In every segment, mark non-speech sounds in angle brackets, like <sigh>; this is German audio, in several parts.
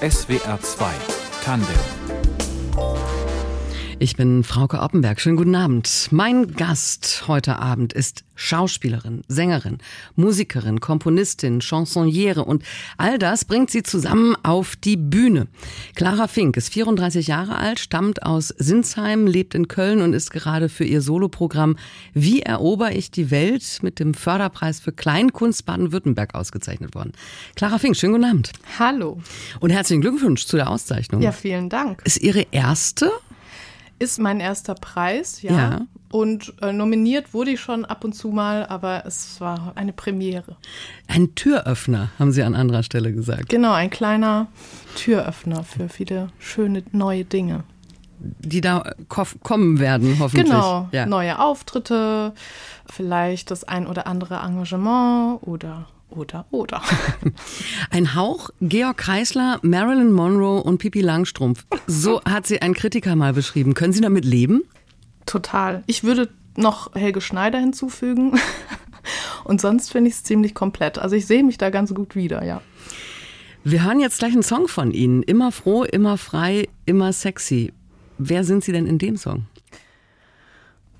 SWR 2 Tandem ich bin Frauke Oppenberg. Schönen guten Abend. Mein Gast heute Abend ist Schauspielerin, Sängerin, Musikerin, Komponistin, Chansonniere und all das bringt sie zusammen auf die Bühne. Clara Fink ist 34 Jahre alt, stammt aus Sinsheim, lebt in Köln und ist gerade für ihr Soloprogramm Wie erober ich die Welt mit dem Förderpreis für Kleinkunst Baden-Württemberg ausgezeichnet worden. Clara Fink, schönen guten Abend. Hallo. Und herzlichen Glückwunsch zu der Auszeichnung. Ja, vielen Dank. Ist Ihre erste ist mein erster Preis, ja. ja. Und äh, nominiert wurde ich schon ab und zu mal, aber es war eine Premiere. Ein Türöffner, haben Sie an anderer Stelle gesagt. Genau, ein kleiner Türöffner für viele schöne neue Dinge. Die da kommen werden, hoffentlich. Genau, ja. neue Auftritte, vielleicht das ein oder andere Engagement oder oder, oder. <laughs> Ein Hauch Georg Kreisler, Marilyn Monroe und Pippi Langstrumpf. So hat sie ein Kritiker mal beschrieben. Können Sie damit leben? Total. Ich würde noch Helge Schneider hinzufügen. <laughs> Und sonst finde ich es ziemlich komplett. Also ich sehe mich da ganz gut wieder, ja. Wir hören jetzt gleich einen Song von Ihnen. Immer froh, immer frei, immer sexy. Wer sind Sie denn in dem Song?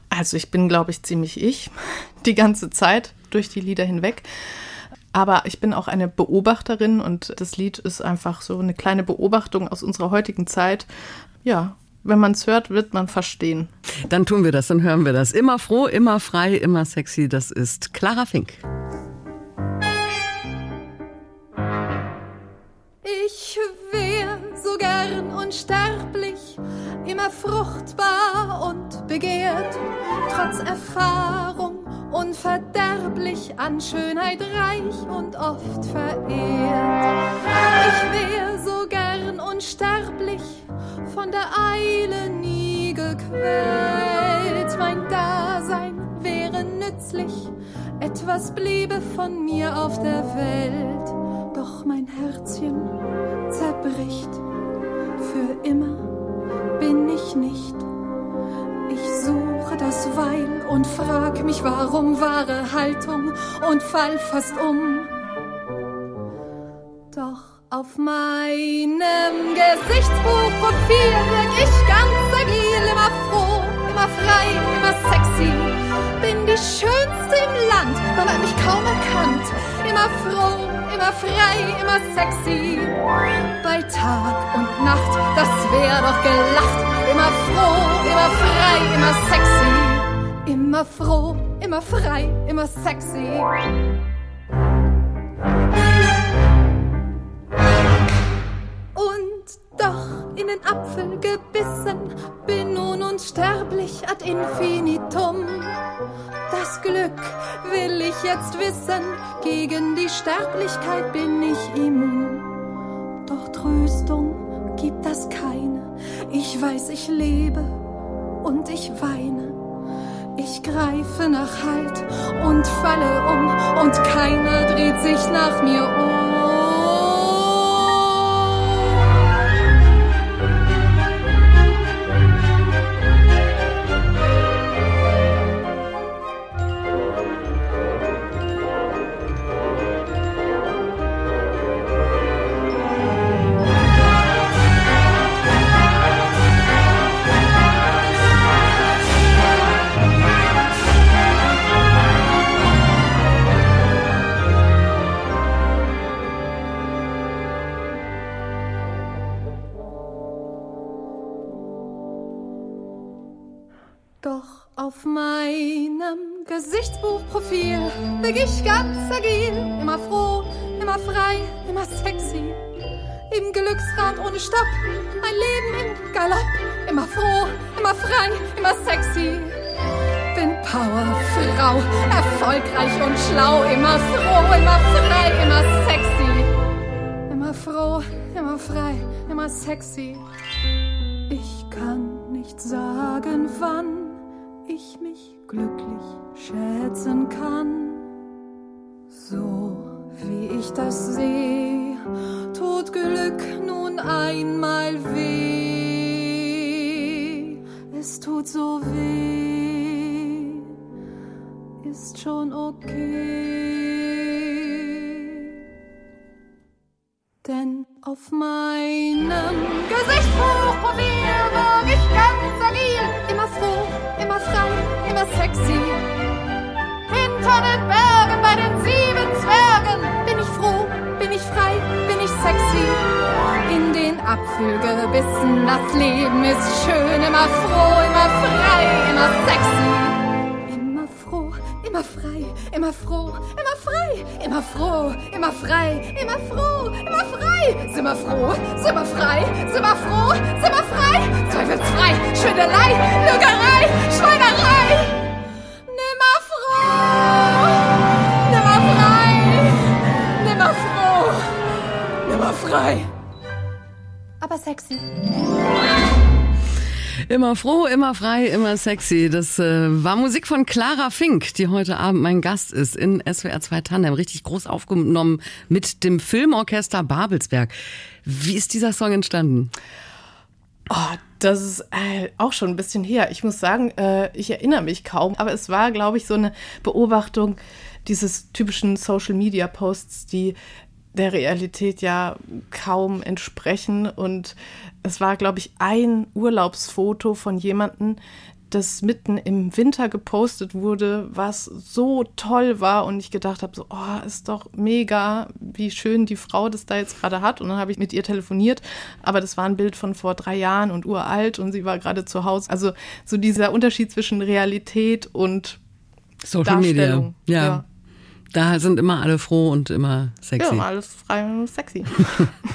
Also ich bin, glaube ich, ziemlich ich. <laughs> Die ganze Zeit durch die Lieder hinweg. Aber ich bin auch eine Beobachterin und das Lied ist einfach so eine kleine Beobachtung aus unserer heutigen Zeit. Ja, wenn man es hört, wird man verstehen. Dann tun wir das, dann hören wir das. Immer froh, immer frei, immer sexy. Das ist Clara Fink. Ich wär so gern unsterblich, immer fruchtbar und begehrt, trotz Erfahrung unverderblich, an Schönheit reich und oft verehrt. Ich wär so gern unsterblich, von der Eile nie gequält. Mein Dasein wäre nützlich, etwas bliebe von mir auf der Welt. Doch mein Herzchen zerbricht, für immer bin ich nicht ich suche das Weil und frag mich, warum wahre Haltung und fall fast um. Doch auf meinem Gesichtsbuchprofil wirk ich ganz agil, immer froh, immer frei, immer sexy. Bin die schönste im Land, man hat mich kaum erkannt. Immer froh, immer frei, immer sexy. Bei Tag und Nacht, das wär doch gelacht Immer froh, immer frei, immer sexy. Immer froh, immer frei, immer sexy. Und doch in den Apfel gebissen, bin nun unsterblich ad infinitum. Das Glück will ich jetzt wissen, gegen die Sterblichkeit bin ich immun. Doch Tröstung gibt das keine ich weiß, ich lebe und ich weine. Ich greife nach Halt und falle um und keiner dreht sich nach mir um. Gesichtsbuchprofil bin ich ganz agil, immer froh, immer frei, immer sexy. Im Glücksrad ohne Stopp, ein Leben im Galopp, immer froh, immer frei, immer sexy. Bin Powerfrau, erfolgreich und schlau, immer froh, immer frei, immer sexy. Immer froh, immer frei, immer sexy. Ich kann nicht sagen, wann ich mich glücklich schätzen kann. So wie ich das sehe, tut Glück nun einmal weh. Es tut so weh, ist schon okay. Denn auf meinem Gesichtsbuchprofil wirklich ganz agil. Immer froh, immer frei, immer sexy. Hinter den Bergen bei den sieben Zwergen bin ich froh, bin ich frei, bin ich sexy. In den Apfelgebissen, das Leben ist schön, immer froh, immer frei, immer sexy. Immer froh, immer frei, immer froh, immer frei, immer froh, immer frei, immer froh, immer frei. Sind wir froh, sind wir frei, sind wir froh, sind wir frei. Zweifelsfrei, Schwindelei, Lügerei, Schweinerei. Frei. Aber sexy. Immer froh, immer frei, immer sexy. Das äh, war Musik von Clara Fink, die heute Abend mein Gast ist in SWR 2 Tandem. Richtig groß aufgenommen mit dem Filmorchester Babelsberg. Wie ist dieser Song entstanden? Oh, das ist äh, auch schon ein bisschen her. Ich muss sagen, äh, ich erinnere mich kaum, aber es war, glaube ich, so eine Beobachtung dieses typischen Social-Media-Posts, die der Realität ja kaum entsprechen. Und es war, glaube ich, ein Urlaubsfoto von jemandem, das mitten im Winter gepostet wurde, was so toll war und ich gedacht habe, so, oh, ist doch mega, wie schön die Frau das da jetzt gerade hat. Und dann habe ich mit ihr telefoniert, aber das war ein Bild von vor drei Jahren und uralt und sie war gerade zu Hause. Also so dieser Unterschied zwischen Realität und Social Media. Ja. ja. Da sind immer alle froh und immer sexy. Ja, alles frei und sexy.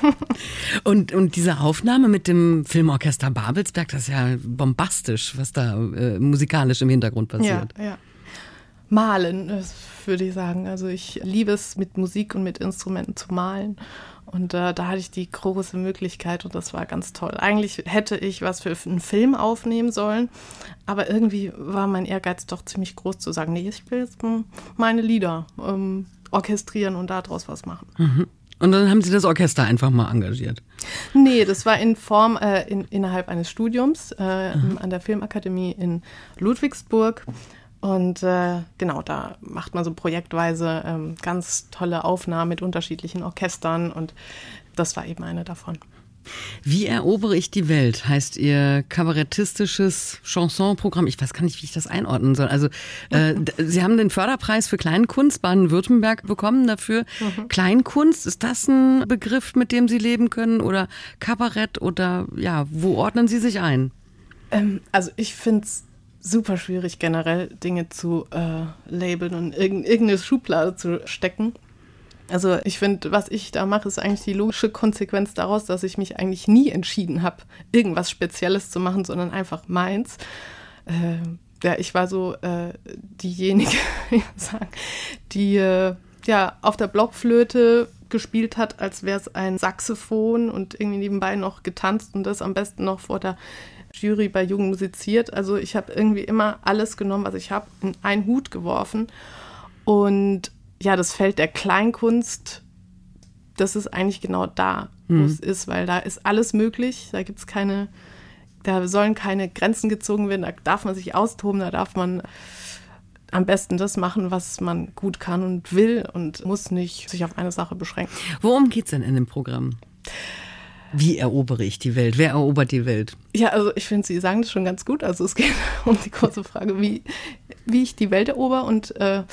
<laughs> und, und diese Aufnahme mit dem Filmorchester Babelsberg, das ist ja bombastisch, was da äh, musikalisch im Hintergrund passiert. Ja, ja. Malen, würde ich sagen. Also ich liebe es, mit Musik und mit Instrumenten zu malen. Und äh, da hatte ich die große Möglichkeit und das war ganz toll. Eigentlich hätte ich was für einen Film aufnehmen sollen, aber irgendwie war mein Ehrgeiz doch ziemlich groß zu sagen, nee, ich will jetzt meine Lieder ähm, orchestrieren und daraus was machen. Mhm. Und dann haben Sie das Orchester einfach mal engagiert? Nee, das war in Form äh, in, innerhalb eines Studiums äh, an der Filmakademie in Ludwigsburg. Und äh, genau, da macht man so projektweise ähm, ganz tolle Aufnahmen mit unterschiedlichen Orchestern und das war eben eine davon. Wie erobere ich die Welt heißt Ihr kabarettistisches Chansonprogramm. Ich weiß gar nicht, wie ich das einordnen soll. Also äh, <laughs> Sie haben den Förderpreis für Kleinkunst Baden-Württemberg bekommen dafür. Mhm. Kleinkunst, ist das ein Begriff, mit dem Sie leben können oder Kabarett oder ja, wo ordnen Sie sich ein? Ähm, also ich finde es super schwierig, generell Dinge zu äh, labeln und irg irgendeine Schublade zu stecken. Also ich finde, was ich da mache, ist eigentlich die logische Konsequenz daraus, dass ich mich eigentlich nie entschieden habe, irgendwas Spezielles zu machen, sondern einfach meins. Äh, ja, ich war so äh, diejenige, <laughs> die äh, ja auf der Blockflöte gespielt hat, als wäre es ein Saxophon und irgendwie nebenbei noch getanzt und das am besten noch vor der Jury bei Jugend musiziert. Also ich habe irgendwie immer alles genommen, was ich habe, in einen Hut geworfen. Und ja, das Feld der Kleinkunst, das ist eigentlich genau da, wo mhm. es ist, weil da ist alles möglich. Da gibt es keine, da sollen keine Grenzen gezogen werden, da darf man sich austoben, da darf man am besten das machen, was man gut kann und will und muss nicht sich auf eine Sache beschränken. Worum geht es denn in dem Programm? Wie erobere ich die Welt? Wer erobert die Welt? Ja, also ich finde, Sie sagen das schon ganz gut. Also es geht <laughs> um die große Frage, wie, wie ich die Welt erober. Und äh,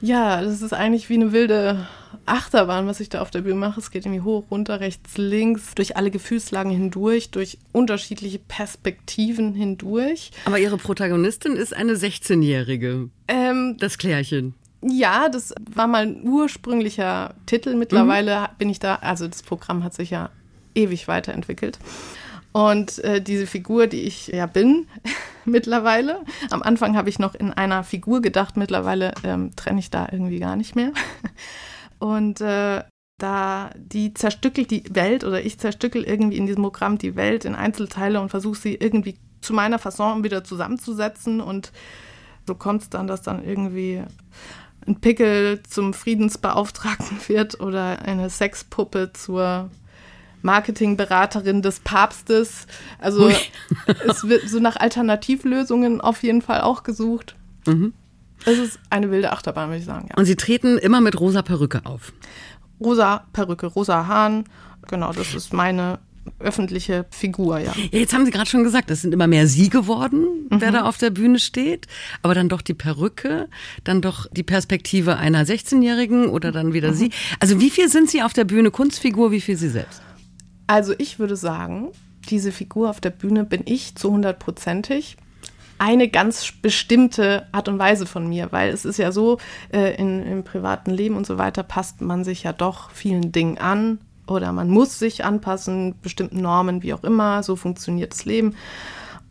ja, das ist eigentlich wie eine wilde Achterbahn, was ich da auf der Bühne mache. Es geht irgendwie hoch, runter, rechts, links, durch alle Gefühlslagen hindurch, durch unterschiedliche Perspektiven hindurch. Aber Ihre Protagonistin ist eine 16-Jährige. Ähm, das Klärchen. Ja, das war mal ein ursprünglicher Titel. Mittlerweile mhm. bin ich da, also das Programm hat sich ja ewig weiterentwickelt. Und äh, diese Figur, die ich ja bin <laughs> mittlerweile, am Anfang habe ich noch in einer Figur gedacht, mittlerweile ähm, trenne ich da irgendwie gar nicht mehr. <laughs> Und äh, da die zerstückelt die Welt oder ich zerstückel irgendwie in diesem Programm die Welt in Einzelteile und versuche sie irgendwie zu meiner Fasson wieder zusammenzusetzen und so kommt es dann, dass dann irgendwie ein Pickel zum Friedensbeauftragten <laughs> wird oder eine Sexpuppe zur Marketingberaterin des Papstes. Also <laughs> es wird so nach Alternativlösungen auf jeden Fall auch gesucht. Mhm. Es ist eine wilde Achterbahn, würde ich sagen. Ja. Und Sie treten immer mit rosa Perücke auf. rosa Perücke, rosa Haaren. Genau, das ist meine öffentliche Figur, ja. ja jetzt haben Sie gerade schon gesagt, es sind immer mehr Sie geworden, mhm. wer da auf der Bühne steht. Aber dann doch die Perücke, dann doch die Perspektive einer 16-Jährigen oder dann wieder mhm. Sie. Also wie viel sind Sie auf der Bühne Kunstfigur, wie viel Sie selbst? Also ich würde sagen, diese Figur auf der Bühne bin ich zu hundertprozentig eine ganz bestimmte Art und Weise von mir, weil es ist ja so, äh, in, im privaten Leben und so weiter passt man sich ja doch vielen Dingen an oder man muss sich anpassen, bestimmten Normen, wie auch immer, so funktioniert das Leben.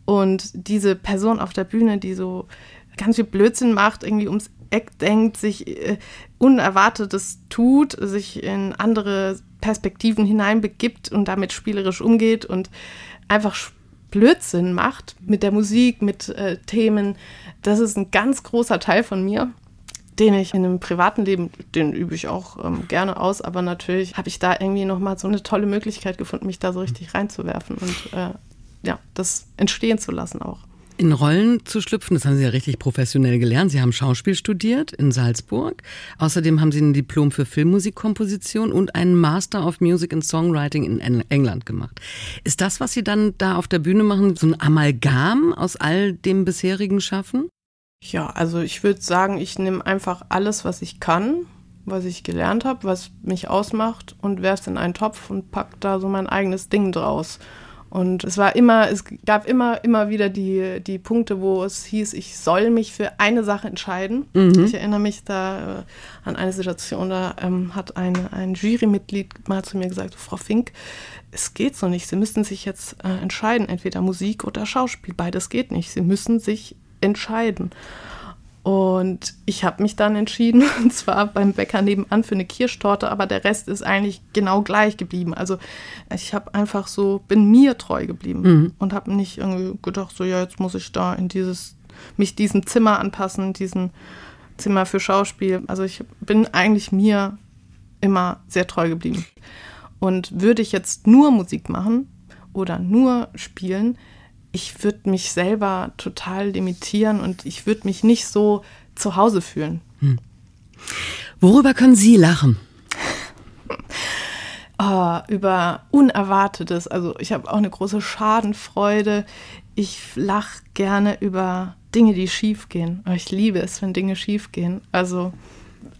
Und diese Person auf der Bühne, die so ganz viel Blödsinn macht, irgendwie ums Eck denkt, sich äh, Unerwartetes tut, sich in andere Perspektiven hineinbegibt und damit spielerisch umgeht und einfach Blödsinn macht mit der Musik, mit äh, Themen, das ist ein ganz großer Teil von mir, den ich in einem privaten Leben, den übe ich auch ähm, gerne aus, aber natürlich habe ich da irgendwie nochmal so eine tolle Möglichkeit gefunden, mich da so richtig reinzuwerfen und äh, ja, das entstehen zu lassen auch in Rollen zu schlüpfen. Das haben Sie ja richtig professionell gelernt. Sie haben Schauspiel studiert in Salzburg. Außerdem haben Sie ein Diplom für Filmmusikkomposition und einen Master of Music and Songwriting in England gemacht. Ist das, was Sie dann da auf der Bühne machen, so ein Amalgam aus all dem bisherigen Schaffen? Ja, also ich würde sagen, ich nehme einfach alles, was ich kann, was ich gelernt habe, was mich ausmacht und werfe es in einen Topf und pack da so mein eigenes Ding draus. Und es war immer, es gab immer, immer wieder die, die Punkte, wo es hieß, ich soll mich für eine Sache entscheiden. Mhm. Ich erinnere mich da äh, an eine Situation, da ähm, hat ein, ein Jurymitglied mal zu mir gesagt, Frau Fink, es geht so nicht. Sie müssen sich jetzt äh, entscheiden, entweder Musik oder Schauspiel. Beides geht nicht. Sie müssen sich entscheiden. Und ich habe mich dann entschieden, <laughs> und zwar beim Bäcker nebenan für eine Kirschtorte, aber der Rest ist eigentlich genau gleich geblieben. Also ich habe einfach so, bin mir treu geblieben mhm. und habe nicht irgendwie gedacht, so ja, jetzt muss ich da in dieses, mich diesem Zimmer anpassen, diesem Zimmer für Schauspiel. Also ich bin eigentlich mir immer sehr treu geblieben. Und würde ich jetzt nur Musik machen oder nur spielen, ich würde mich selber total limitieren und ich würde mich nicht so zu Hause fühlen. Hm. Worüber können Sie lachen? oh, <laughs> über Unerwartetes. Also ich habe auch eine große Schadenfreude. Ich lache gerne über Dinge, die schief gehen. Ich liebe es, wenn Dinge schief gehen. Also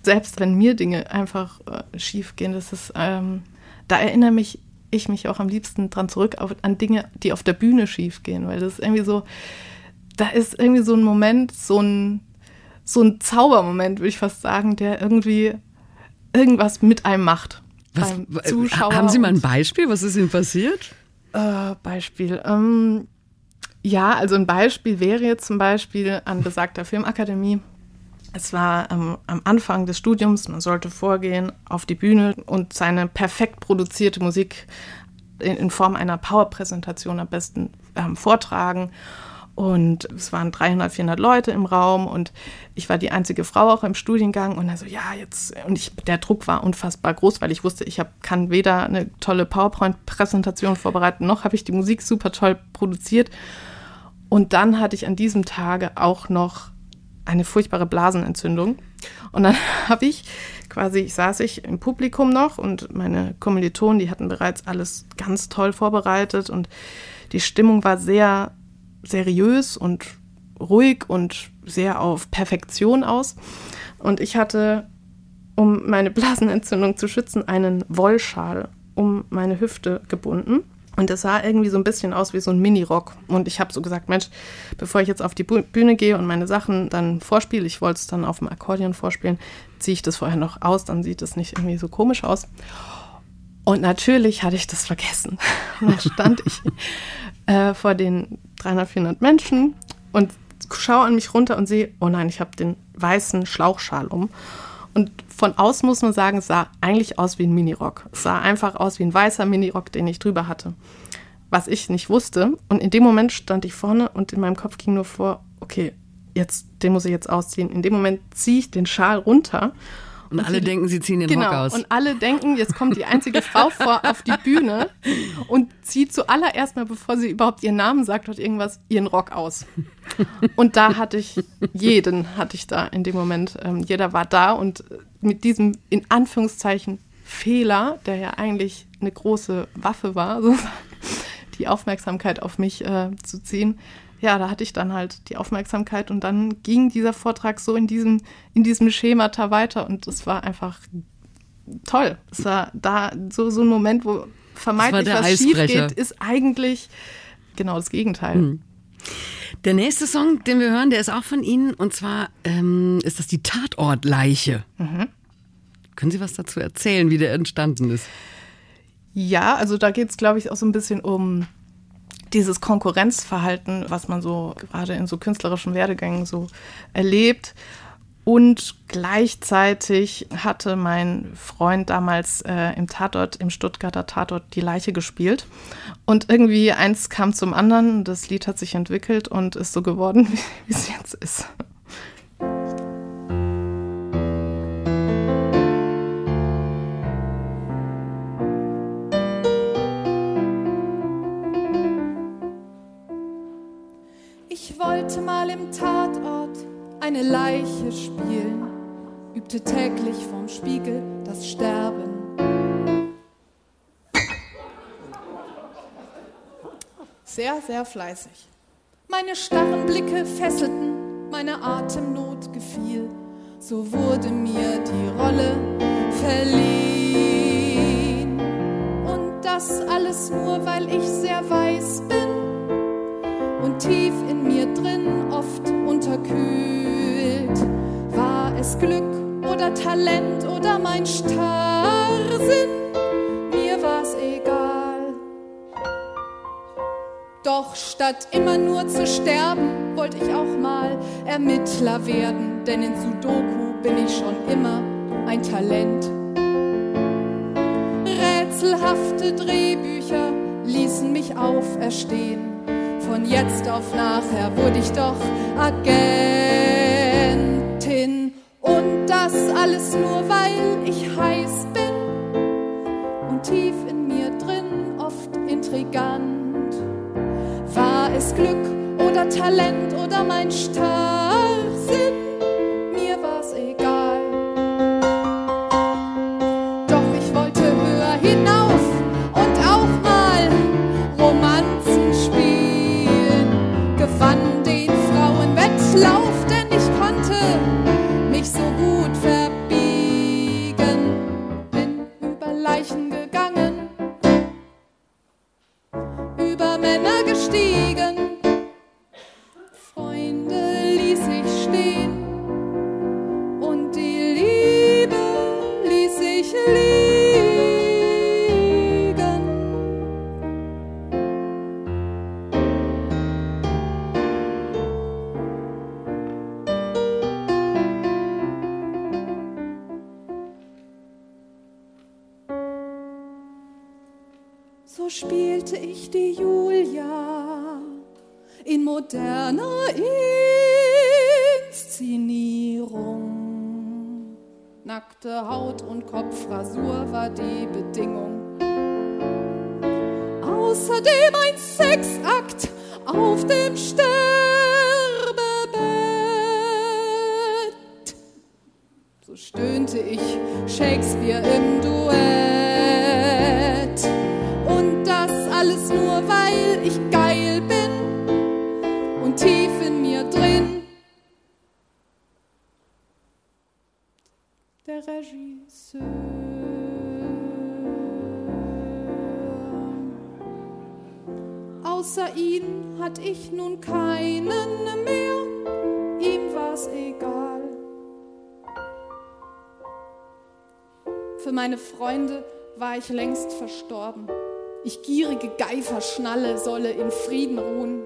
selbst wenn mir Dinge einfach äh, schief gehen, das ist, ähm, da erinnere mich ich mich auch am liebsten dran zurück auf, an Dinge, die auf der Bühne schiefgehen, weil das ist irgendwie so, da ist irgendwie so ein Moment, so ein, so ein Zaubermoment, würde ich fast sagen, der irgendwie irgendwas mit einem macht. Was, Zuschauer haben Sie mal ein Beispiel? Was ist Ihnen passiert? Äh, Beispiel. Ähm, ja, also ein Beispiel wäre jetzt zum Beispiel an besagter Filmakademie. Es war ähm, am Anfang des Studiums, man sollte vorgehen auf die Bühne und seine perfekt produzierte Musik in, in Form einer Power-Präsentation am besten ähm, vortragen. Und es waren 300, 400 Leute im Raum und ich war die einzige Frau auch im Studiengang und also ja, jetzt, und ich, der Druck war unfassbar groß, weil ich wusste, ich hab, kann weder eine tolle PowerPoint-Präsentation vorbereiten, noch habe ich die Musik super toll produziert. Und dann hatte ich an diesem Tage auch noch eine furchtbare Blasenentzündung. Und dann <laughs> habe ich quasi, ich saß ich im Publikum noch und meine Kommilitonen, die hatten bereits alles ganz toll vorbereitet und die Stimmung war sehr seriös und ruhig und sehr auf Perfektion aus. Und ich hatte, um meine <laughs> Blasenentzündung zu schützen, einen Wollschal um meine Hüfte gebunden. Und es sah irgendwie so ein bisschen aus wie so ein Mini-Rock. Und ich habe so gesagt, Mensch, bevor ich jetzt auf die Bühne gehe und meine Sachen dann vorspiele, ich wollte es dann auf dem Akkordeon vorspielen, ziehe ich das vorher noch aus, dann sieht es nicht irgendwie so komisch aus. Und natürlich hatte ich das vergessen. <laughs> Und dann stand ich äh, vor den 300, 400 Menschen und schaue an mich runter und sehe, oh nein, ich habe den weißen Schlauchschal um. Und von außen muss man sagen, es sah eigentlich aus wie ein Minirock. Es sah einfach aus wie ein weißer Minirock, den ich drüber hatte. Was ich nicht wusste. Und in dem Moment stand ich vorne und in meinem Kopf ging nur vor, okay, jetzt, den muss ich jetzt ausziehen. In dem Moment ziehe ich den Schal runter und, und alle sie, denken, sie ziehen den genau, Rock aus. Und alle denken, jetzt kommt die einzige <laughs> Frau vor auf die Bühne und zieht zuallererst mal, bevor sie überhaupt ihren Namen sagt, hat irgendwas ihren Rock aus. Und da hatte ich jeden, hatte ich da in dem Moment. Ähm, jeder war da und mit diesem in Anführungszeichen Fehler, der ja eigentlich eine große Waffe war, sozusagen, <laughs> die Aufmerksamkeit auf mich äh, zu ziehen, ja, da hatte ich dann halt die Aufmerksamkeit und dann ging dieser Vortrag so in diesem, in diesem Schemata weiter und es war einfach toll. Es war da so, so ein Moment, wo vermeintlich was schief geht, ist eigentlich genau das Gegenteil. Hm. Der nächste Song, den wir hören, der ist auch von Ihnen und zwar ähm, ist das die Tatortleiche. Mhm. Können Sie was dazu erzählen, wie der entstanden ist? Ja, also da geht es, glaube ich, auch so ein bisschen um dieses Konkurrenzverhalten, was man so gerade in so künstlerischen Werdegängen so erlebt. Und gleichzeitig hatte mein Freund damals äh, im Tatort, im Stuttgarter Tatort, die Leiche gespielt. Und irgendwie eins kam zum anderen, das Lied hat sich entwickelt und ist so geworden, <laughs> wie es jetzt ist. wollte mal im Tatort eine Leiche spielen, übte täglich vorm Spiegel das Sterben. Sehr, sehr fleißig. Meine starren Blicke fesselten, meine Atemnot gefiel, so wurde mir die Rolle verliehen. Und das alles nur, weil ich sehr weiß bin und tief in mir drin oft unterkühlt. War es Glück oder Talent oder mein Starrsinn? Mir war's egal. Doch statt immer nur zu sterben, wollte ich auch mal Ermittler werden, denn in Sudoku bin ich schon immer ein Talent. Rätselhafte Drehbücher ließen mich auferstehen von jetzt auf nachher wurde ich doch Agentin. Und das alles nur, weil ich heiß bin und tief in mir drin oft intrigant. War es Glück oder Talent oder mein Starrsinn? Nackte Kopfrasur war die Regisseur. Außer ihn hat ich nun keinen mehr, ihm war's egal. Für meine Freunde war ich längst verstorben. Ich gierige Geiferschnalle solle in Frieden ruhen.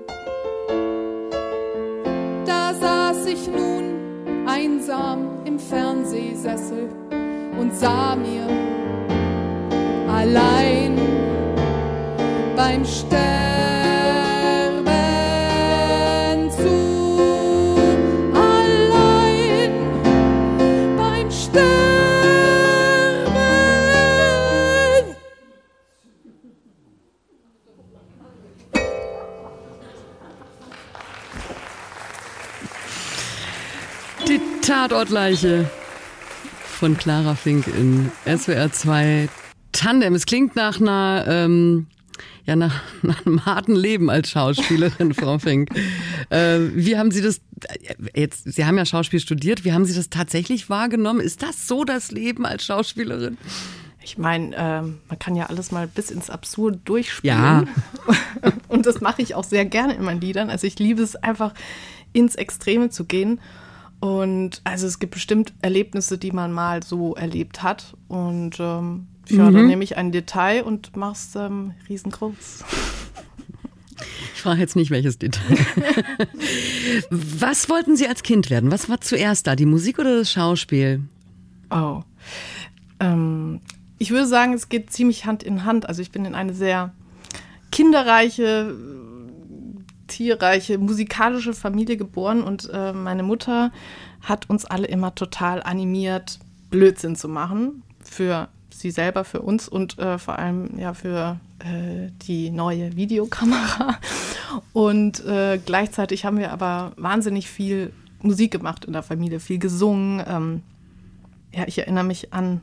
Da saß ich nun einsam im Fernsehsessel und sah mir allein beim Sterben. Tatortleiche von Clara Fink in SWR 2 Tandem. Es klingt nach einer, ähm, ja, nach, <laughs> nach einem harten Leben als Schauspielerin, Frau Fink. Äh, wie haben Sie das, jetzt, Sie haben ja Schauspiel studiert, wie haben Sie das tatsächlich wahrgenommen? Ist das so das Leben als Schauspielerin? Ich meine, ähm, man kann ja alles mal bis ins Absurd durchspielen. Ja. <laughs> Und das mache ich auch sehr gerne in meinen Liedern. Also ich liebe es einfach, ins Extreme zu gehen. Und also es gibt bestimmt Erlebnisse, die man mal so erlebt hat. Und ähm, ja, Mhm. dann nehme ich ein Detail und mache es ähm, riesengroß. Ich frage jetzt nicht, welches Detail. <laughs> Was wollten Sie als Kind werden? Was war zuerst da, die Musik oder das Schauspiel? Oh. Ähm, ich würde sagen, es geht ziemlich Hand in Hand. Also ich bin in eine sehr kinderreiche, tierreiche, musikalische Familie geboren und äh, meine Mutter hat uns alle immer total animiert, Blödsinn zu machen. Für sie selber, für uns und äh, vor allem ja für äh, die neue Videokamera. Und äh, gleichzeitig haben wir aber wahnsinnig viel Musik gemacht in der Familie, viel gesungen. Ähm, ja, ich erinnere mich an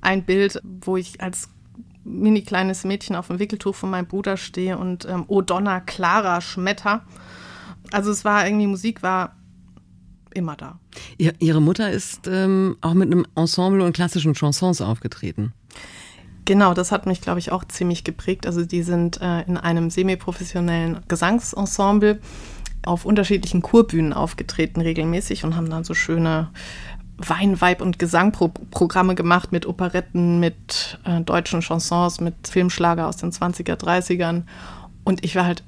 ein Bild, wo ich als mini kleines Mädchen auf dem Wickeltuch von meinem Bruder stehe und ähm, O Donna Clara Schmetter. Also es war irgendwie, Musik war immer da. Ihr, Ihre Mutter ist ähm, auch mit einem Ensemble und klassischen Chansons aufgetreten. Genau, das hat mich, glaube ich, auch ziemlich geprägt. Also die sind äh, in einem semiprofessionellen Gesangsensemble auf unterschiedlichen Kurbühnen aufgetreten regelmäßig und haben dann so schöne Wein, Weib und Gesangprogramme gemacht mit Operetten, mit äh, deutschen Chansons, mit Filmschlager aus den 20er, 30ern. Und ich war halt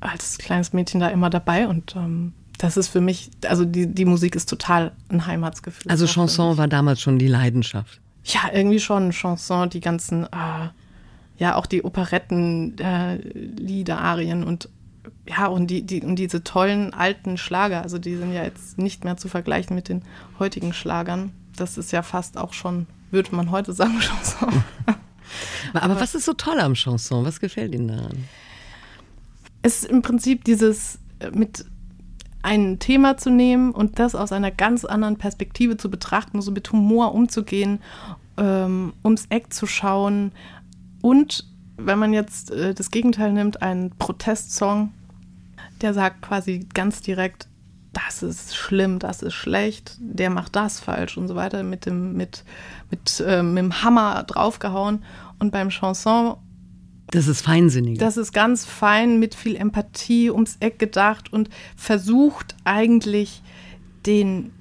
als kleines Mädchen da immer dabei und ähm, das ist für mich, also die, die Musik ist total ein Heimatsgefühl. Also Chanson war damals schon die Leidenschaft. Ja, irgendwie schon Chanson, die ganzen, äh, ja, auch die Operetten, äh, Lieder, Arien und ja, und, die, die, und diese tollen alten Schlager, also die sind ja jetzt nicht mehr zu vergleichen mit den heutigen Schlagern. Das ist ja fast auch schon, würde man heute sagen, <laughs> Chanson. Aber was ist so toll am Chanson? Was gefällt Ihnen daran? es ist im Prinzip dieses äh, mit ein Thema zu nehmen und das aus einer ganz anderen Perspektive zu betrachten, so mit Humor umzugehen, ähm, ums Eck zu schauen und wenn man jetzt äh, das Gegenteil nimmt, einen Protestsong, der sagt quasi ganz direkt, das ist schlimm, das ist schlecht, der macht das falsch und so weiter, mit dem, mit, mit, äh, mit dem Hammer draufgehauen. Und beim Chanson Das ist feinsinnig. das ist ganz fein mit viel Empathie ums Eck gedacht und versucht eigentlich den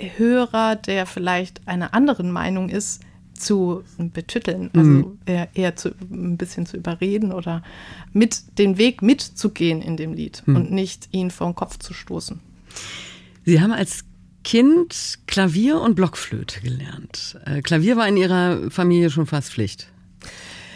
Hörer, der vielleicht einer anderen Meinung ist, zu betütteln, also eher, eher zu, ein bisschen zu überreden oder mit den Weg mitzugehen in dem Lied und nicht ihn vor den Kopf zu stoßen. Sie haben als Kind Klavier und Blockflöte gelernt. Äh, Klavier war in Ihrer Familie schon fast Pflicht.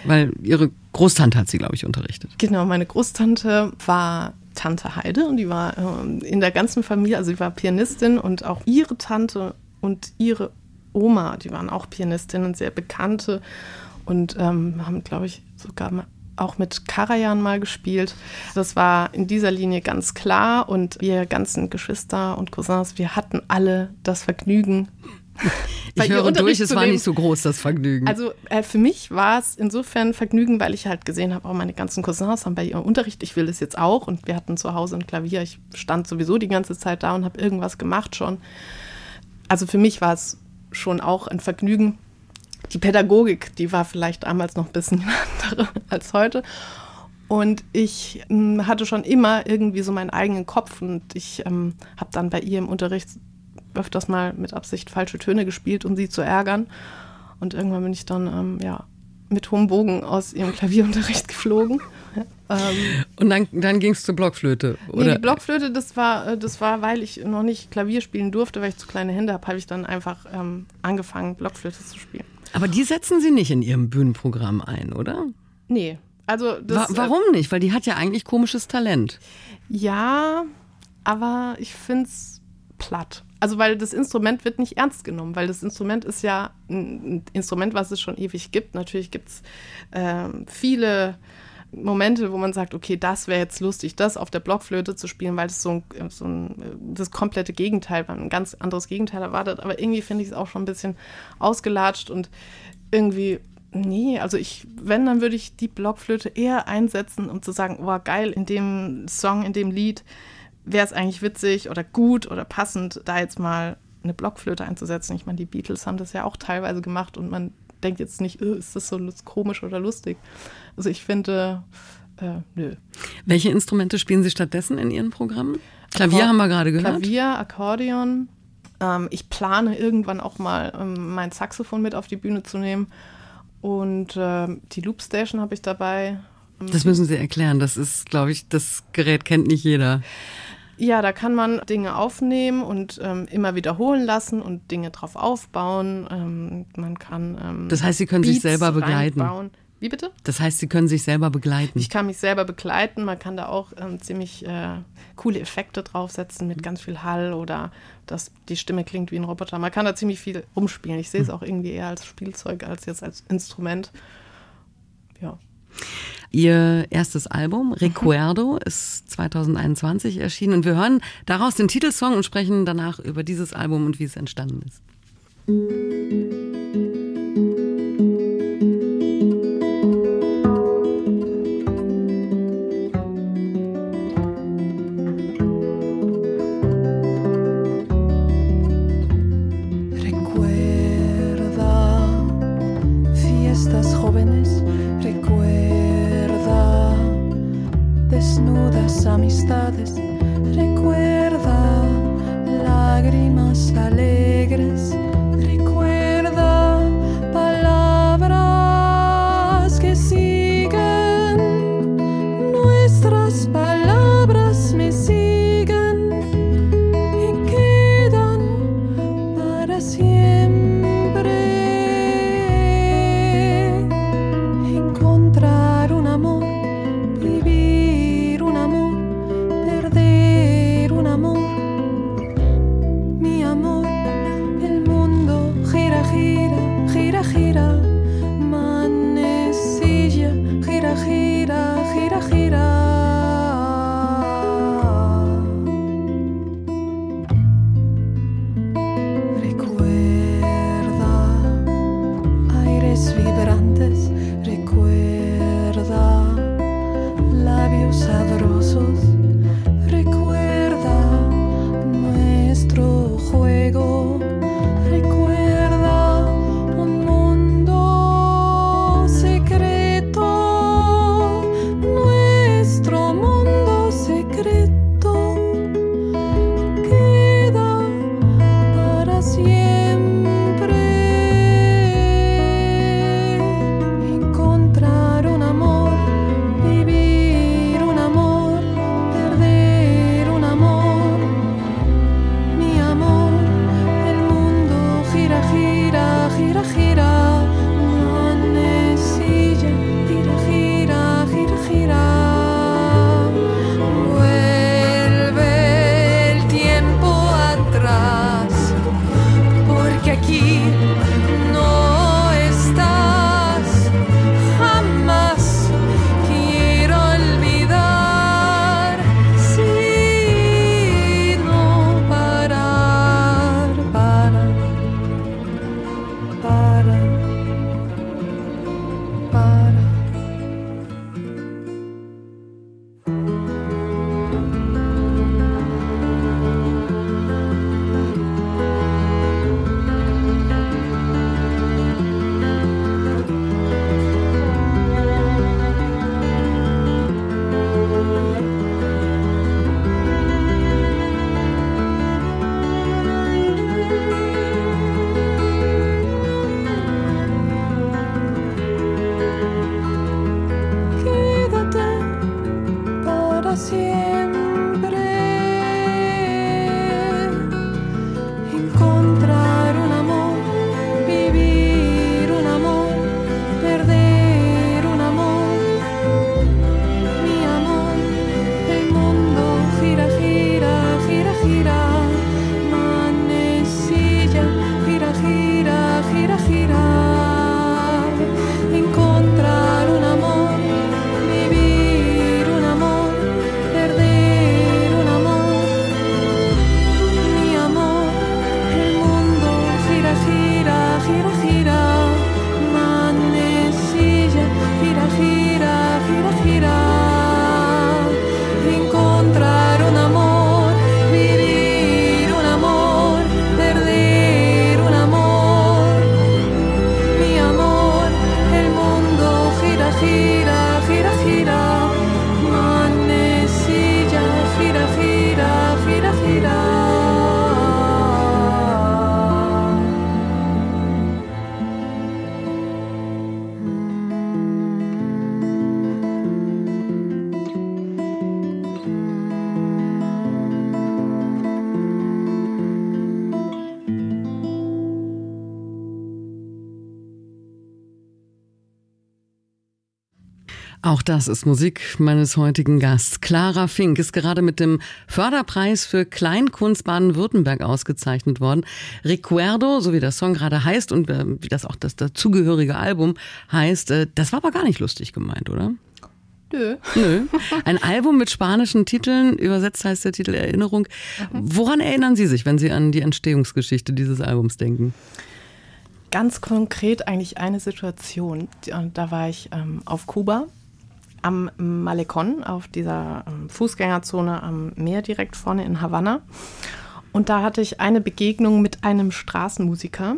Weil Ihre Großtante hat Sie, glaube ich, unterrichtet. Genau, meine Großtante war Tante Heide und die war ähm, in der ganzen Familie, also sie war Pianistin und auch ihre Tante und ihre Oma, die waren auch Pianistinnen, sehr bekannte und ähm, haben, glaube ich, sogar mal auch mit Karajan mal gespielt. Das war in dieser Linie ganz klar und wir ganzen Geschwister und Cousins, wir hatten alle das Vergnügen. bei Ich höre Unterricht durch, es war nicht so groß, das Vergnügen. Also äh, für mich war es insofern Vergnügen, weil ich halt gesehen habe, auch meine ganzen Cousins haben bei ihrem Unterricht, ich will das jetzt auch und wir hatten zu Hause ein Klavier, ich stand sowieso die ganze Zeit da und habe irgendwas gemacht schon. Also für mich war es schon auch ein Vergnügen. Die Pädagogik, die war vielleicht damals noch ein bisschen <laughs> andere als heute. Und ich ähm, hatte schon immer irgendwie so meinen eigenen Kopf und ich ähm, habe dann bei ihr im Unterricht öfters mal mit Absicht falsche Töne gespielt, um sie zu ärgern. Und irgendwann bin ich dann ähm, ja, mit hohem Bogen aus ihrem <laughs> Klavierunterricht geflogen. Ähm, und dann, dann ging es zur Blockflöte. nee, Oder? die Blockflöte, das war, äh, das war, weil ich noch nicht Klavier spielen durfte, weil ich zu kleine Hände habe, habe ich dann einfach ähm, angefangen, Blockflöte zu spielen. Aber die setzen Sie nicht in Ihrem Bühnenprogramm ein, oder? Nee, also Wa das. warum nicht? Weil die hat ja eigentlich komisches Talent. Äh, ja, aber ich finde es platt. Also weil das Instrument wird nicht ernst genommen, weil das Instrument ist ja ein Instrument, was es schon ewig gibt. Natürlich gibt es ähm, viele Momente, wo man sagt, okay, das wäre jetzt lustig, das auf der Blockflöte zu spielen, weil das so ein, so ein das komplette Gegenteil war, ein ganz anderes Gegenteil erwartet. Aber irgendwie finde ich es auch schon ein bisschen ausgelatscht und irgendwie, nee, also ich, wenn, dann würde ich die Blockflöte eher einsetzen, um zu sagen, wow, geil, in dem Song, in dem Lied wäre es eigentlich witzig oder gut oder passend, da jetzt mal eine Blockflöte einzusetzen. Ich meine, die Beatles haben das ja auch teilweise gemacht und man denkt jetzt nicht, oh, ist das so komisch oder lustig. Also ich finde, äh, nö. Welche Instrumente spielen Sie stattdessen in Ihren Programmen? Klavier Akkord haben wir gerade gehört. Klavier, Akkordeon. Ähm, ich plane irgendwann auch mal ähm, mein Saxophon mit auf die Bühne zu nehmen. Und äh, die Loopstation habe ich dabei. Das müssen Sie erklären. Das ist, glaube ich, das Gerät kennt nicht jeder. Ja, da kann man Dinge aufnehmen und ähm, immer wiederholen lassen und Dinge drauf aufbauen. Ähm, man kann. Ähm, das heißt, Sie können Beats sich selber begleiten. Reinbauen. Wie bitte? Das heißt, Sie können sich selber begleiten. Ich kann mich selber begleiten. Man kann da auch ähm, ziemlich äh, coole Effekte draufsetzen mit ganz viel Hall oder dass die Stimme klingt wie ein Roboter. Man kann da ziemlich viel rumspielen. Ich sehe es hm. auch irgendwie eher als Spielzeug als jetzt als Instrument. Ja. Ihr erstes Album, Recuerdo, ist 2021 erschienen und wir hören daraus den Titelsong und sprechen danach über dieses Album und wie es entstanden ist. Amistades. Auch das ist Musik meines heutigen Gasts. Clara Fink ist gerade mit dem Förderpreis für Kleinkunst Baden-Württemberg ausgezeichnet worden. Recuerdo, so wie der Song gerade heißt und äh, wie das auch das dazugehörige Album heißt, äh, das war aber gar nicht lustig gemeint, oder? Nö. Nö. Ein Album mit spanischen Titeln, übersetzt heißt der Titel Erinnerung. Woran erinnern Sie sich, wenn Sie an die Entstehungsgeschichte dieses Albums denken? Ganz konkret eigentlich eine Situation. Da war ich ähm, auf Kuba am Malecon, auf dieser ähm, Fußgängerzone am Meer direkt vorne in Havanna. Und da hatte ich eine Begegnung mit einem Straßenmusiker,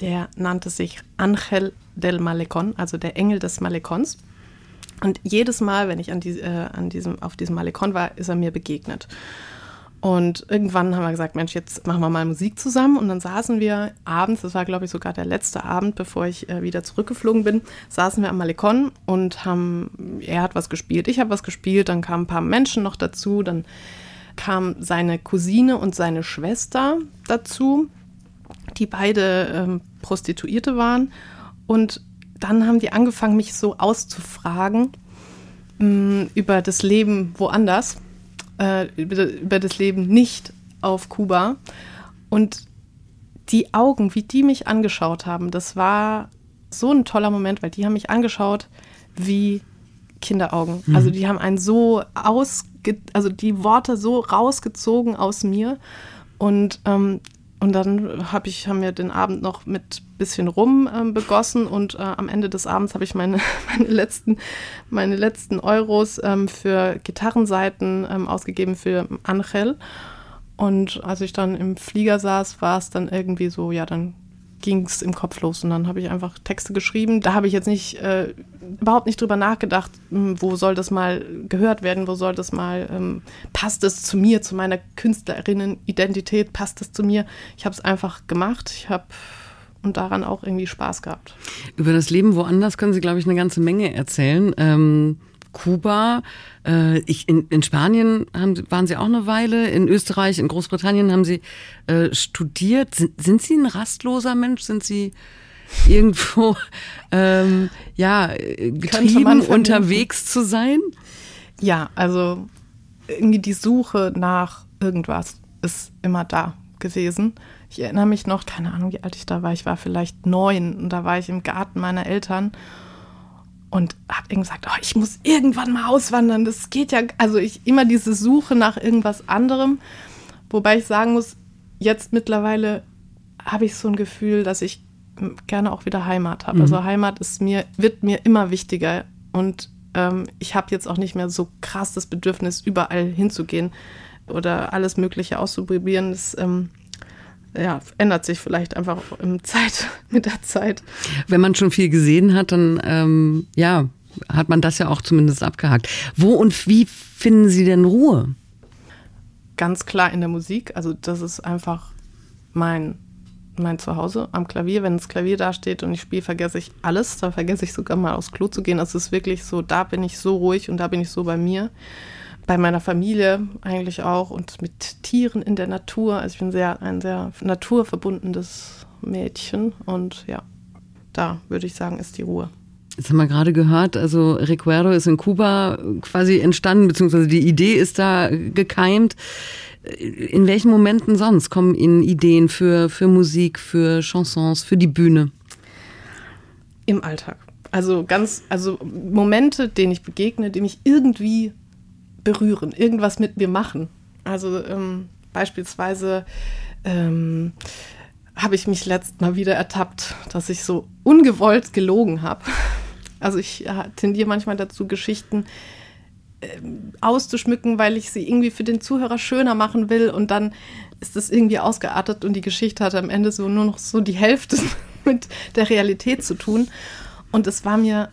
der nannte sich Angel del Malecon, also der Engel des Malecons. Und jedes Mal, wenn ich an, die, äh, an diesem, auf diesem Malecon war, ist er mir begegnet. Und irgendwann haben wir gesagt, Mensch, jetzt machen wir mal Musik zusammen. Und dann saßen wir abends, das war, glaube ich, sogar der letzte Abend, bevor ich äh, wieder zurückgeflogen bin, saßen wir am Malecon und haben, er hat was gespielt, ich habe was gespielt, dann kamen ein paar Menschen noch dazu, dann kam seine Cousine und seine Schwester dazu, die beide ähm, Prostituierte waren. Und dann haben die angefangen, mich so auszufragen mh, mm, über das Leben woanders, äh, über, das Leben nicht auf Kuba. Und die Augen, wie die mich angeschaut haben, das war so ein toller Moment, weil die haben mich angeschaut wie Kinderaugen. Mhm. Also die haben einen so ausge, also die Worte so rausgezogen aus mir. Und ähm, und dann hab ich, haben wir den Abend noch mit bisschen rum ähm, begossen und äh, am Ende des Abends habe ich meine, <laughs> meine, letzten, meine letzten Euros ähm, für Gitarrenseiten ähm, ausgegeben für Angel. Und als ich dann im Flieger saß, war es dann irgendwie so, ja, dann ging es im Kopf los und dann habe ich einfach Texte geschrieben. Da habe ich jetzt nicht äh, überhaupt nicht drüber nachgedacht, hm, wo soll das mal gehört werden, wo soll das mal ähm, passt es zu mir, zu meiner Künstlerinnen-Identität, passt es zu mir. Ich habe es einfach gemacht. Ich habe und daran auch irgendwie Spaß gehabt. Über das Leben woanders können Sie, glaube ich, eine ganze Menge erzählen. Ähm Kuba, äh, ich, in, in Spanien haben, waren Sie auch eine Weile, in Österreich, in Großbritannien haben Sie äh, studiert. Sind, sind Sie ein rastloser Mensch? Sind Sie irgendwo <laughs> ähm, ja getrieben, unterwegs zu sein? Ja, also irgendwie die Suche nach irgendwas ist immer da gewesen. Ich erinnere mich noch, keine Ahnung, wie alt ich da war. Ich war vielleicht neun und da war ich im Garten meiner Eltern und habe irgendwie gesagt, oh, ich muss irgendwann mal auswandern. Das geht ja, also ich immer diese Suche nach irgendwas anderem. Wobei ich sagen muss, jetzt mittlerweile habe ich so ein Gefühl, dass ich gerne auch wieder Heimat habe. Mhm. Also Heimat ist mir, wird mir immer wichtiger. Und ähm, ich habe jetzt auch nicht mehr so krass das Bedürfnis, überall hinzugehen oder alles Mögliche auszuprobieren. Das ähm, ja, ändert sich vielleicht einfach im Zeit, <laughs> mit der Zeit. Wenn man schon viel gesehen hat, dann ähm, ja, hat man das ja auch zumindest abgehakt. Wo und wie finden Sie denn Ruhe? Ganz klar in der Musik. Also das ist einfach mein, mein Zuhause am Klavier. Wenn das Klavier da steht und ich spiele, vergesse ich alles. Da vergesse ich sogar mal aufs Klo zu gehen. Also es ist wirklich so, da bin ich so ruhig und da bin ich so bei mir bei meiner Familie eigentlich auch und mit Tieren in der Natur. Also ich bin sehr ein sehr naturverbundenes Mädchen und ja, da würde ich sagen, ist die Ruhe. Jetzt haben wir gerade gehört, also Recuerdo ist in Kuba quasi entstanden, beziehungsweise die Idee ist da gekeimt. In welchen Momenten sonst kommen Ihnen Ideen für, für Musik, für Chansons, für die Bühne? Im Alltag. Also ganz, also Momente, denen ich begegne, die mich irgendwie berühren, irgendwas mit mir machen. Also ähm, beispielsweise ähm, habe ich mich letztes Mal wieder ertappt, dass ich so ungewollt gelogen habe. <laughs> Also ich ja, tendiere manchmal dazu, Geschichten äh, auszuschmücken, weil ich sie irgendwie für den Zuhörer schöner machen will und dann ist es irgendwie ausgeartet und die Geschichte hat am Ende so nur noch so die Hälfte <laughs> mit der Realität zu tun. Und es war mir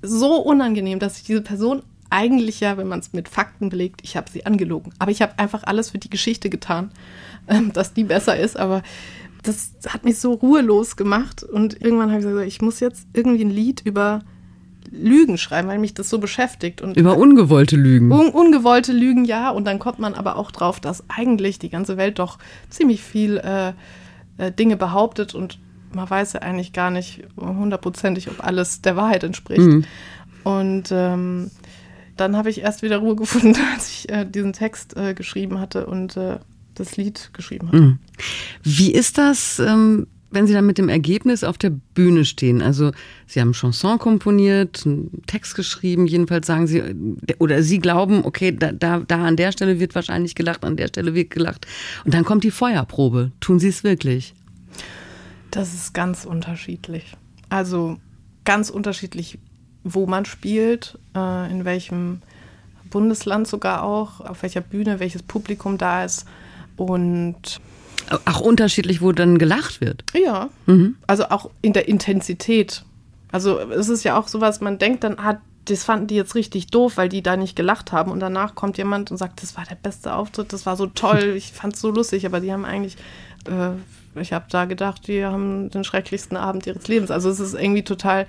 so unangenehm, dass ich diese Person eigentlich ja, wenn man es mit Fakten belegt, ich habe sie angelogen. Aber ich habe einfach alles für die Geschichte getan, <laughs> ähm, dass die besser ist. Aber das hat mich so ruhelos gemacht. Und irgendwann habe ich gesagt, ich muss jetzt irgendwie ein Lied über Lügen schreiben, weil mich das so beschäftigt. Und über ungewollte Lügen. Un ungewollte Lügen, ja. Und dann kommt man aber auch drauf, dass eigentlich die ganze Welt doch ziemlich viel äh, äh, Dinge behauptet und man weiß ja eigentlich gar nicht hundertprozentig, ob alles der Wahrheit entspricht. Mhm. Und ähm, dann habe ich erst wieder Ruhe gefunden, <laughs> als ich äh, diesen Text äh, geschrieben hatte und äh, das Lied geschrieben hatte. Mhm. Wie ist das, ähm, wenn Sie dann mit dem Ergebnis auf der Bühne stehen? Also Sie haben Chanson komponiert, einen Text geschrieben, jedenfalls sagen Sie, oder Sie glauben, okay, da, da, da an der Stelle wird wahrscheinlich gelacht, an der Stelle wird gelacht. Und dann kommt die Feuerprobe. Tun Sie es wirklich? Das ist ganz unterschiedlich. Also ganz unterschiedlich, wo man spielt, äh, in welchem Bundesland sogar auch, auf welcher Bühne, welches Publikum da ist. Und auch unterschiedlich, wo dann gelacht wird. Ja, mhm. also auch in der Intensität. Also es ist ja auch sowas, man denkt dann, ah, das fanden die jetzt richtig doof, weil die da nicht gelacht haben. Und danach kommt jemand und sagt, das war der beste Auftritt, das war so toll, <laughs> ich fand es so lustig, aber die haben eigentlich, äh, ich habe da gedacht, die haben den schrecklichsten Abend ihres Lebens. Also es ist irgendwie total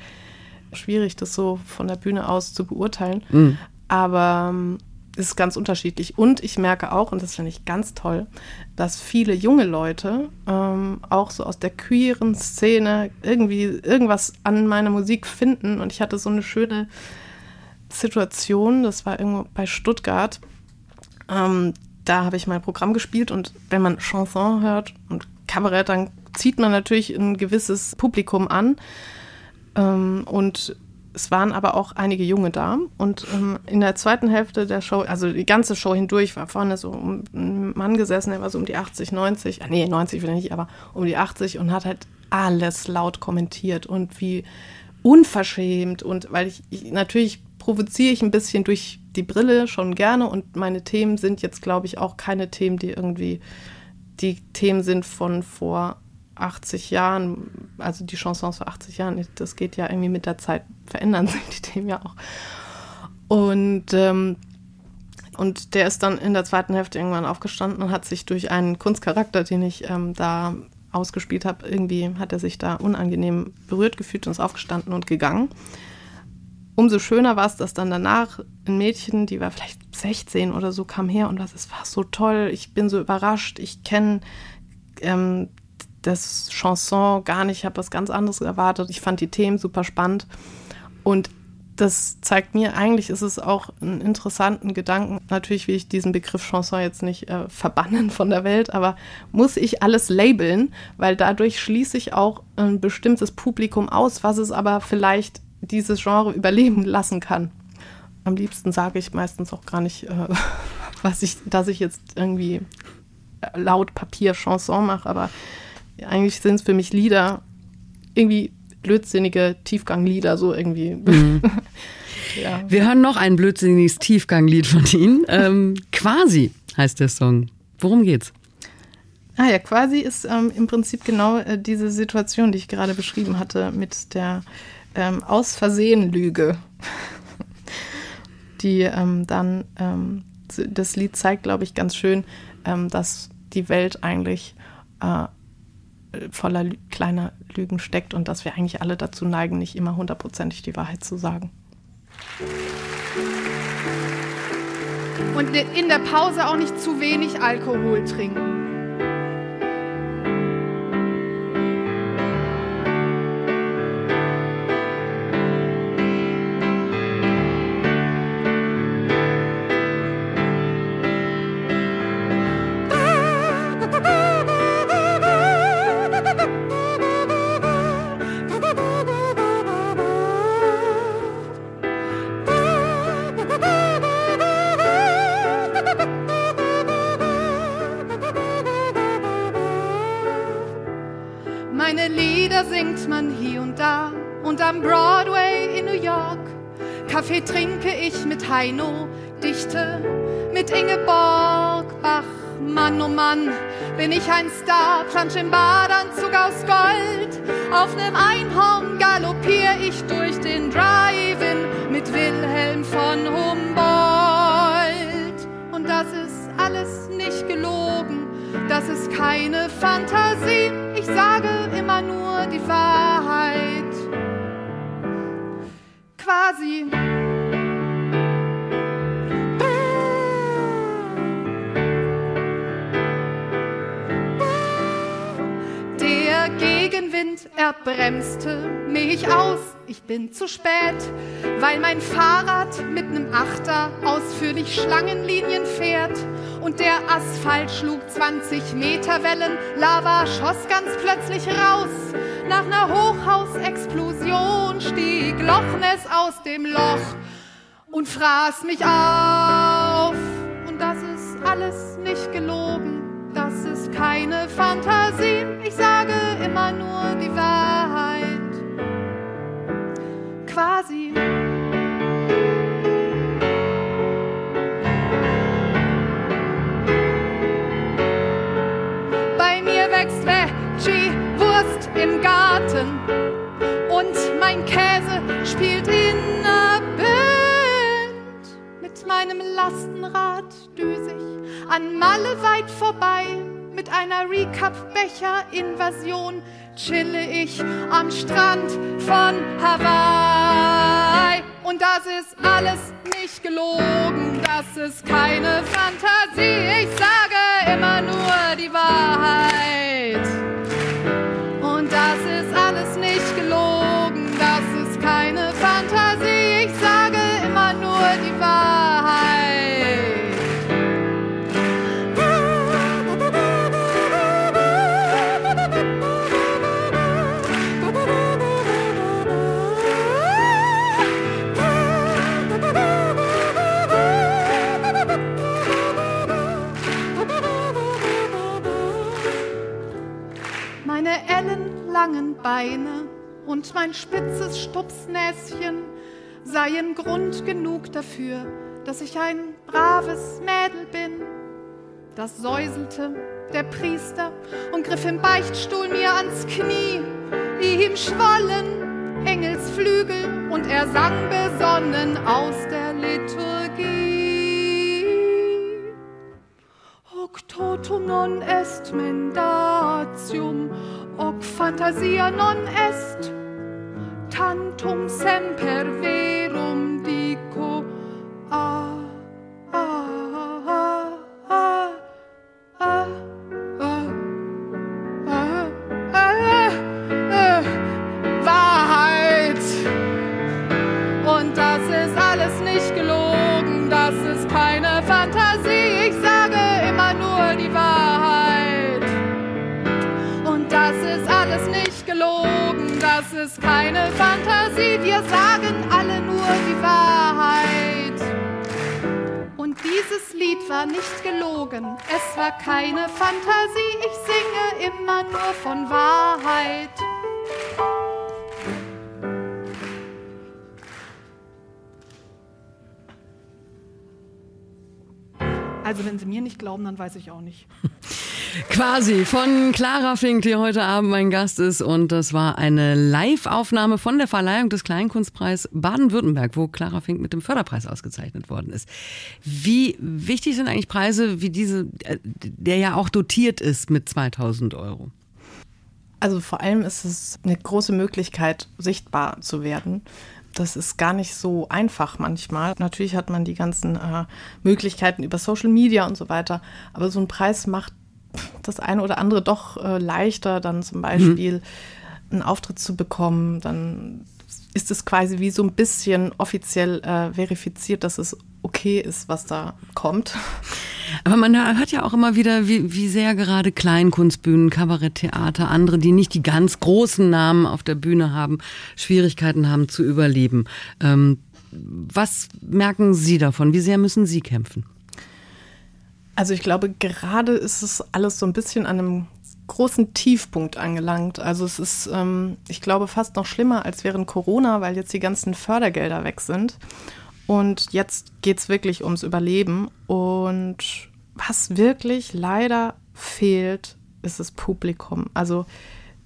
schwierig, das so von der Bühne aus zu beurteilen. Mhm. Aber ähm, ist ganz unterschiedlich. Und ich merke auch, und das finde ich ganz toll, dass viele junge Leute ähm, auch so aus der queeren Szene irgendwie irgendwas an meiner Musik finden. Und ich hatte so eine schöne Situation, das war irgendwo bei Stuttgart. Ähm, da habe ich mein Programm gespielt und wenn man Chanson hört und Kabarett, dann zieht man natürlich ein gewisses Publikum an. Ähm, und es waren aber auch einige junge da und ähm, in der zweiten Hälfte der Show, also die ganze Show hindurch, war vorne so ein Mann gesessen, der war so um die 80, 90, ah, nee, 90 will ich nicht, aber um die 80 und hat halt alles laut kommentiert und wie unverschämt. Und weil ich, ich natürlich provoziere ich ein bisschen durch die Brille schon gerne und meine Themen sind jetzt, glaube ich, auch keine Themen, die irgendwie die Themen sind von vor 80 Jahren, also die Chansons vor 80 Jahren, das geht ja irgendwie mit der Zeit, verändern <laughs> sich die Themen ja auch. Und, ähm, und der ist dann in der zweiten Hälfte irgendwann aufgestanden und hat sich durch einen Kunstcharakter, den ich ähm, da ausgespielt habe, irgendwie hat er sich da unangenehm berührt gefühlt und ist aufgestanden und gegangen. Umso schöner war es, dass dann danach ein Mädchen, die war vielleicht 16 oder so, kam her und es war so toll, ich bin so überrascht, ich kenne ähm, das Chanson gar nicht, ich habe was ganz anderes erwartet. Ich fand die Themen super spannend und das zeigt mir, eigentlich ist es auch einen interessanten Gedanken. Natürlich will ich diesen Begriff Chanson jetzt nicht äh, verbannen von der Welt, aber muss ich alles labeln, weil dadurch schließe ich auch ein bestimmtes Publikum aus, was es aber vielleicht dieses Genre überleben lassen kann. Am liebsten sage ich meistens auch gar nicht, äh, <laughs> was ich, dass ich jetzt irgendwie laut Papier Chanson mache, aber eigentlich sind es für mich Lieder, irgendwie blödsinnige Tiefganglieder, so irgendwie. Mhm. <laughs> ja. Wir hören noch ein blödsinniges Tiefganglied von Ihnen. Ähm, quasi heißt der Song. Worum geht's? Ah ja, quasi ist ähm, im Prinzip genau äh, diese Situation, die ich gerade beschrieben hatte, mit der ähm, Aus Versehen Lüge. <laughs> die ähm, dann, ähm, das Lied zeigt, glaube ich, ganz schön, ähm, dass die Welt eigentlich äh, voller kleiner Lügen steckt und dass wir eigentlich alle dazu neigen, nicht immer hundertprozentig die Wahrheit zu sagen. Und in der Pause auch nicht zu wenig Alkohol trinken. Kaffee trinke ich mit Heino, Dichte mit Ingeborg Bach. Mann, oh Mann, bin ich ein Star, plansch im Badanzug aus Gold. Auf nem Einhorn galoppier ich durch den Drive-In mit Wilhelm von Humboldt. Und das ist alles nicht gelogen, das ist keine Fantasie. Ich sage immer nur die Wahrheit. Quasi. Gegenwind, er bremste mich aus. ich bin zu spät, weil mein Fahrrad mit nem Achter ausführlich Schlangenlinien fährt und der Asphalt schlug 20 Meter Wellen, Lava schoss ganz plötzlich raus. Nach ner Hochhausexplosion stieg Loch Ness aus dem Loch und fraß mich auf. Und das ist alles nicht gelogen, das ist keine Fantasie. Ich sage immer nur die Wahrheit. Quasi. Bei mir wächst Veggie-Wurst im Garten mein Käse spielt in der Band. Mit meinem Lastenrad düse ich an Malle weit vorbei. Mit einer Recap-Becher-Invasion chille ich am Strand von Hawaii. Und das ist alles nicht gelogen, das ist keine Fantasie. Ich sage immer nur die Wahrheit. Seien Grund genug dafür, dass ich ein braves Mädel bin. Das säuselte der Priester und griff im Beichtstuhl mir ans Knie. Ihm schwollen Engelsflügel und er sang besonnen aus der Liturgie. Hoc totum non est mendatium, hoc fantasia non est, tantum semper verum dico a a a a, a. ist keine Fantasie. Wir sagen alle nur die Wahrheit. Und dieses Lied war nicht gelogen, es war keine Fantasie. Ich singe immer nur von Wahrheit. Also wenn Sie mir nicht glauben, dann weiß ich auch nicht. <laughs> Quasi von Clara Fink, die heute Abend mein Gast ist. Und das war eine Live-Aufnahme von der Verleihung des Kleinkunstpreis Baden-Württemberg, wo Clara Fink mit dem Förderpreis ausgezeichnet worden ist. Wie wichtig sind eigentlich Preise wie diese, äh, der ja auch dotiert ist mit 2000 Euro? Also vor allem ist es eine große Möglichkeit, sichtbar zu werden. Das ist gar nicht so einfach manchmal. Natürlich hat man die ganzen äh, Möglichkeiten über Social Media und so weiter, aber so ein Preis macht das eine oder andere doch äh, leichter, dann zum Beispiel einen Auftritt zu bekommen. Dann ist es quasi wie so ein bisschen offiziell äh, verifiziert, dass es okay ist, was da kommt. Aber man hört ja auch immer wieder, wie, wie sehr gerade Kleinkunstbühnen, Kabaretttheater, andere, die nicht die ganz großen Namen auf der Bühne haben, Schwierigkeiten haben zu überleben. Ähm, was merken Sie davon? Wie sehr müssen Sie kämpfen? Also ich glaube, gerade ist es alles so ein bisschen an einem großen Tiefpunkt angelangt. Also es ist, ähm, ich glaube, fast noch schlimmer als während Corona, weil jetzt die ganzen Fördergelder weg sind. Und jetzt geht es wirklich ums Überleben. Und was wirklich leider fehlt, ist das Publikum. Also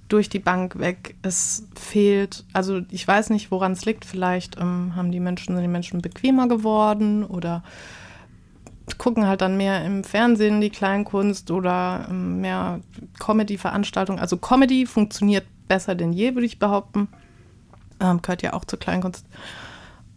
durch die Bank weg. Es fehlt, also ich weiß nicht, woran es liegt. Vielleicht ähm, haben die Menschen, sind die Menschen bequemer geworden oder gucken halt dann mehr im Fernsehen die Kleinkunst oder ähm, mehr Comedy-Veranstaltungen. Also Comedy funktioniert besser denn je, würde ich behaupten. Ähm, gehört ja auch zur Kleinkunst.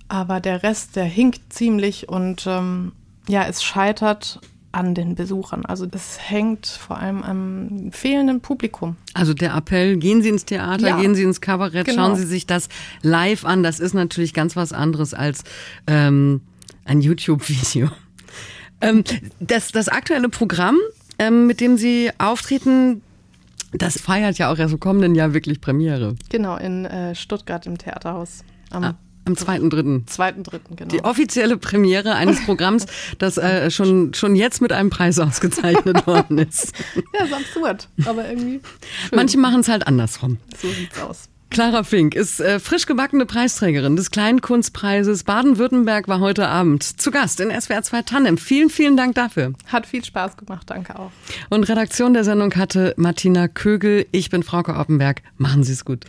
Aber der Rest, der hinkt ziemlich und ähm, ja, es scheitert an den Besuchern. Also das hängt vor allem am fehlenden Publikum. Also der Appell, gehen Sie ins Theater, Ja. gehen Sie ins Kabarett, Genau. schauen Sie sich das live an. Das ist natürlich ganz was anderes als ähm, ein YouTube-Video. Ähm, das, das aktuelle Programm, ähm, mit dem Sie auftreten, das feiert ja auch erst im kommenden Jahr wirklich Premiere. Genau, in äh, Stuttgart im Theaterhaus. Am Ah, am 2.3. 2.3. genau. Die offizielle Premiere eines Programms, <laughs> das äh, schon, schon jetzt mit einem Preis ausgezeichnet <laughs> worden ist. ja, ist absurd, aber irgendwie schön. Manche machen es halt andersrum. so sieht's aus. Clara Fink ist äh, frisch gebackene Preisträgerin des Kleinkunstpreises. Baden-Württemberg war heute Abend zu Gast in SWR 2 Tandem. Vielen, vielen Dank dafür. Hat viel Spaß gemacht, danke auch. Und Redaktion der Sendung hatte Martina Kögel. Ich bin Frauke Oppenberg. Machen Sie es gut.